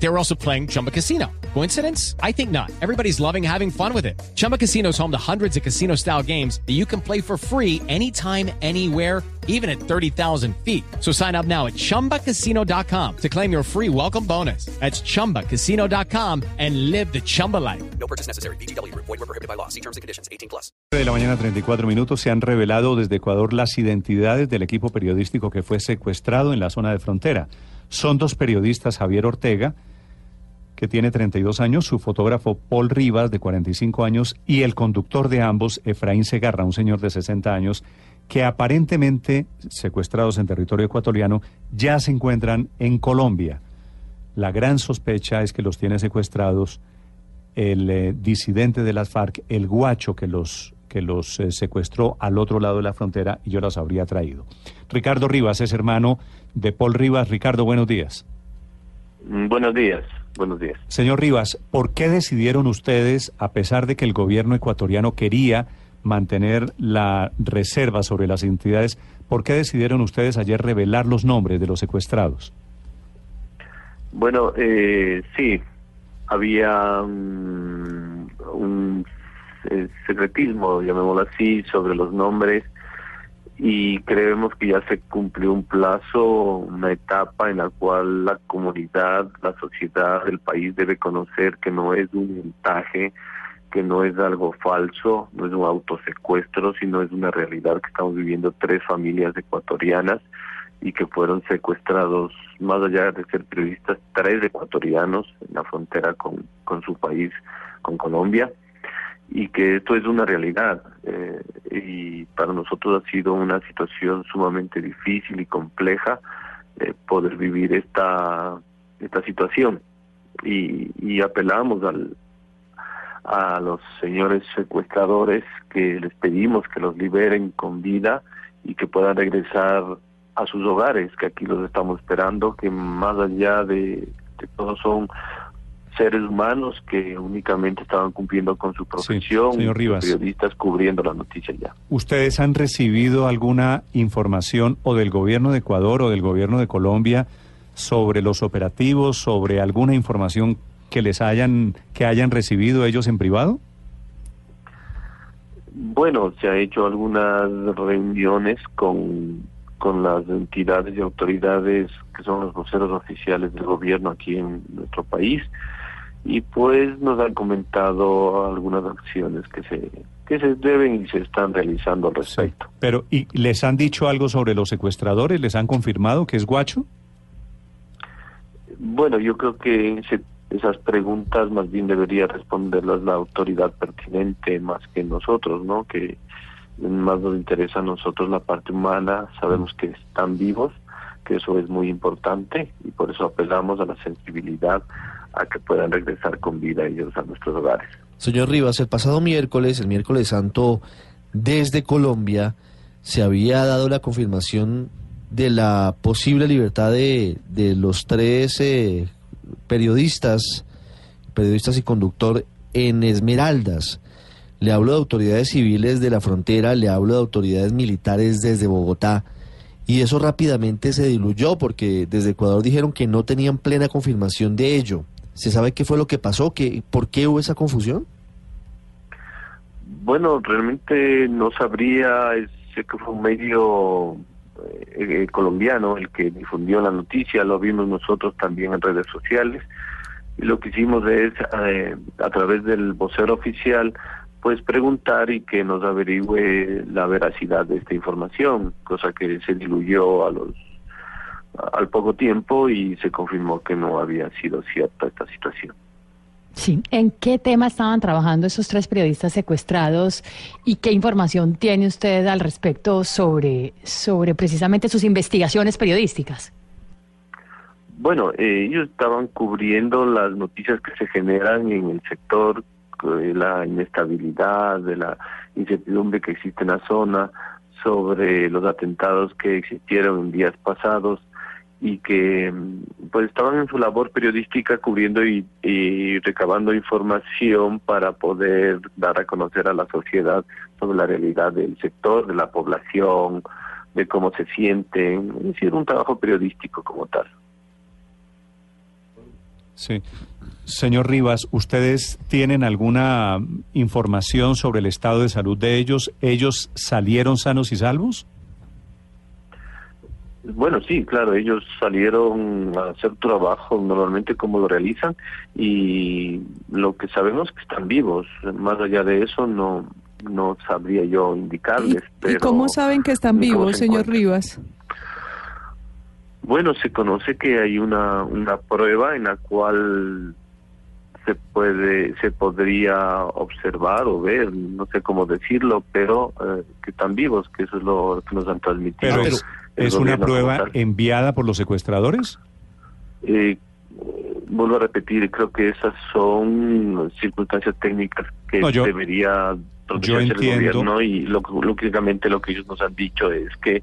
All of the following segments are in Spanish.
They were also playing Chumba Casino. Coincidence? I think not. Everybody's loving having fun with it. Chumba Casino is home to hundreds of casino style games that you can play for free anytime, anywhere, even at 30,000 feet. So sign up now at chumbacasino.com to claim your free welcome bonus. That's chumbacasino.com and live the Chumba life. No purchase necessary. BGW. Void were prohibited by law. See terms and conditions. 18 plus. de la mañana 34 minutos se han revelado desde Ecuador las identidades del equipo periodístico que fue secuestrado en la zona de frontera. Son dos periodistas, Javier Ortega, que tiene 32 años, su fotógrafo Paul Rivas, de 45 años, y el conductor de ambos, Efraín Segarra, un señor de 60 años, que aparentemente, secuestrados en territorio ecuatoriano, ya se encuentran en Colombia. La gran sospecha es que los tiene secuestrados el eh, disidente de las FARC, el guacho que los, que los eh, secuestró al otro lado de la frontera y yo los habría traído. Ricardo Rivas es hermano de Paul Rivas. Ricardo, buenos días. Buenos días, buenos días. Señor Rivas, ¿por qué decidieron ustedes, a pesar de que el gobierno ecuatoriano quería mantener la reserva sobre las entidades, por qué decidieron ustedes ayer revelar los nombres de los secuestrados? Bueno, eh, sí, había un eh, secretismo, llamémoslo así, sobre los nombres y creemos que ya se cumplió un plazo, una etapa en la cual la comunidad, la sociedad, el país debe conocer que no es un montaje, que no es algo falso, no es un autosecuestro, sino es una realidad que estamos viviendo tres familias ecuatorianas y que fueron secuestrados, más allá de ser periodistas, tres ecuatorianos en la frontera con, con su país, con Colombia, y que esto es una realidad. eh, y para nosotros ha sido una situación sumamente difícil y compleja eh, poder vivir esta, esta situación. Y, y apelamos al, a los señores secuestradores que les pedimos que los liberen con vida y que puedan regresar a sus hogares, que aquí los estamos esperando, que más allá de, de todo son seres humanos que únicamente estaban cumpliendo con su profesión, periodistas cubriendo la noticia ya. ¿Ustedes han recibido alguna información o del gobierno de Ecuador o del gobierno de Colombia sobre los operativos, sobre alguna información que les hayan que hayan recibido ellos en privado? Bueno, se ha hecho algunas reuniones con, con las entidades y autoridades que son los voceros oficiales del gobierno aquí en nuestro país y pues nos han comentado algunas acciones que se que se deben y se están realizando al respecto. Pero ¿y les han dicho algo sobre los secuestradores? ¿Les han confirmado que es Guacho? Bueno, yo creo que esas preguntas más bien debería responderlas la autoridad pertinente más que nosotros, ¿no? Que más nos interesa a nosotros la parte humana, sabemos que están vivos, que eso es muy importante y por eso apelamos a la sensibilidad a que puedan regresar con vida ellos a nuestros hogares. Señor Rivas, el pasado miércoles, el miércoles santo, desde Colombia, se había dado la confirmación de la posible libertad de, de los tres eh, periodistas, periodistas y conductor en Esmeraldas. Le hablo de autoridades civiles de la frontera, le hablo de autoridades militares desde Bogotá. Y eso rápidamente se diluyó porque desde Ecuador dijeron que no tenían plena confirmación de ello. ¿Se sabe qué fue lo que pasó? ¿Qué, ¿Por qué hubo esa confusión? Bueno, realmente no sabría, sé que fue un medio eh, eh, colombiano el que difundió la noticia, lo vimos nosotros también en redes sociales y lo que hicimos es eh, a través del vocero oficial pues preguntar y que nos averigüe la veracidad de esta información, cosa que se diluyó a los al poco tiempo y se confirmó que no había sido cierta esta situación. Sí, ¿en qué tema estaban trabajando esos tres periodistas secuestrados y qué información tiene usted al respecto sobre, sobre precisamente sus investigaciones periodísticas? Bueno, eh, ellos estaban cubriendo las noticias que se generan en el sector, de la inestabilidad, de la incertidumbre que existe en la zona, sobre los atentados que existieron en días pasados y que mm, pues estaban en su labor periodística cubriendo y, y, recabando información para poder dar a conocer a la sociedad sobre la realidad del sector, de la población, de cómo se sienten, es decir, un trabajo periodístico como tal. Sí. Señor Rivas, ¿ustedes tienen alguna información sobre el estado de salud de ellos? ¿Ellos salieron sanos y salvos? Bueno, sí, claro, ellos salieron a hacer trabajo normalmente como lo realizan y lo que sabemos es que están vivos. Más allá de eso no no sabría yo indicarles. ¿Y, pero ¿y cómo saben que están ¿cómo vivos, se señor encuentran? Rivas? Bueno, se conoce que hay una, una prueba en la cual se puede, se podría observar o ver, no sé cómo decirlo, pero eh, que están vivos, que eso es lo que nos han transmitido. Pero el es, es una prueba enviada por los secuestradores. Eh, vuelvo a repetir, creo que esas son circunstancias técnicas que No, yo- debería el entiendo. gobierno y lo, lógicamente lo que ellos nos han dicho es que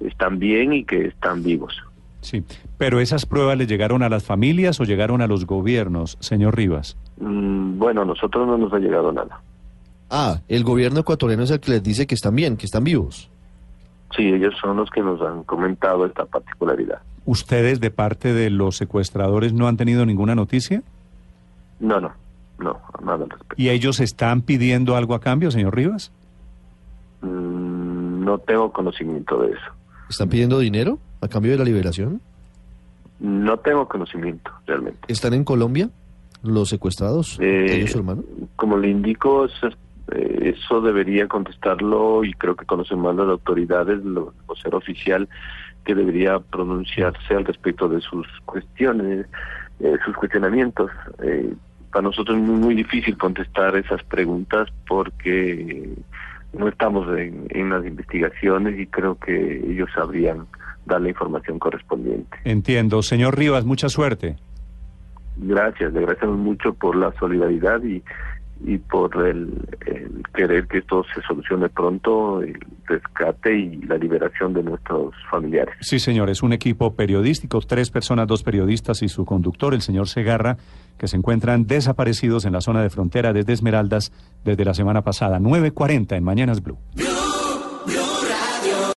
están bien y que están vivos. Sí, pero esas pruebas le llegaron a las familias o llegaron a los gobiernos, señor Rivas. Mm, bueno, a nosotros no nos ha llegado nada. Ah, el gobierno ecuatoriano es el que les dice que están bien, que están vivos. Sí, ellos son los que nos han comentado esta particularidad. ¿Ustedes de parte de los secuestradores no han tenido ninguna noticia? No, no, no, nada al respecto. ¿Y ellos están pidiendo algo a cambio, señor Rivas? Mm, no tengo conocimiento de eso. ¿Están pidiendo dinero a cambio de la liberación? No tengo conocimiento realmente. ¿Están en Colombia los secuestrados? Eh, ¿Ellos, hermano? Como le indico, eso, eh, eso debería contestarlo y creo que conocen más las autoridades, lo, o ser oficial que debería pronunciarse al respecto de sus cuestiones, eh, sus cuestionamientos. Eh, para nosotros es muy, muy difícil contestar esas preguntas porque no estamos en, en las investigaciones y creo que ellos sabrían dar la información correspondiente. Entiendo. Señor Rivas, mucha suerte. Gracias, le agradecemos mucho por la solidaridad y, y por el, el querer que esto se solucione pronto, el rescate y la liberación de nuestros familiares. Sí, señor, es un equipo periodístico, tres personas, dos periodistas y su conductor, el señor Segarra, que se encuentran desaparecidos en la zona de frontera desde Esmeraldas desde la semana pasada. 9.40 en Mañanas Blue.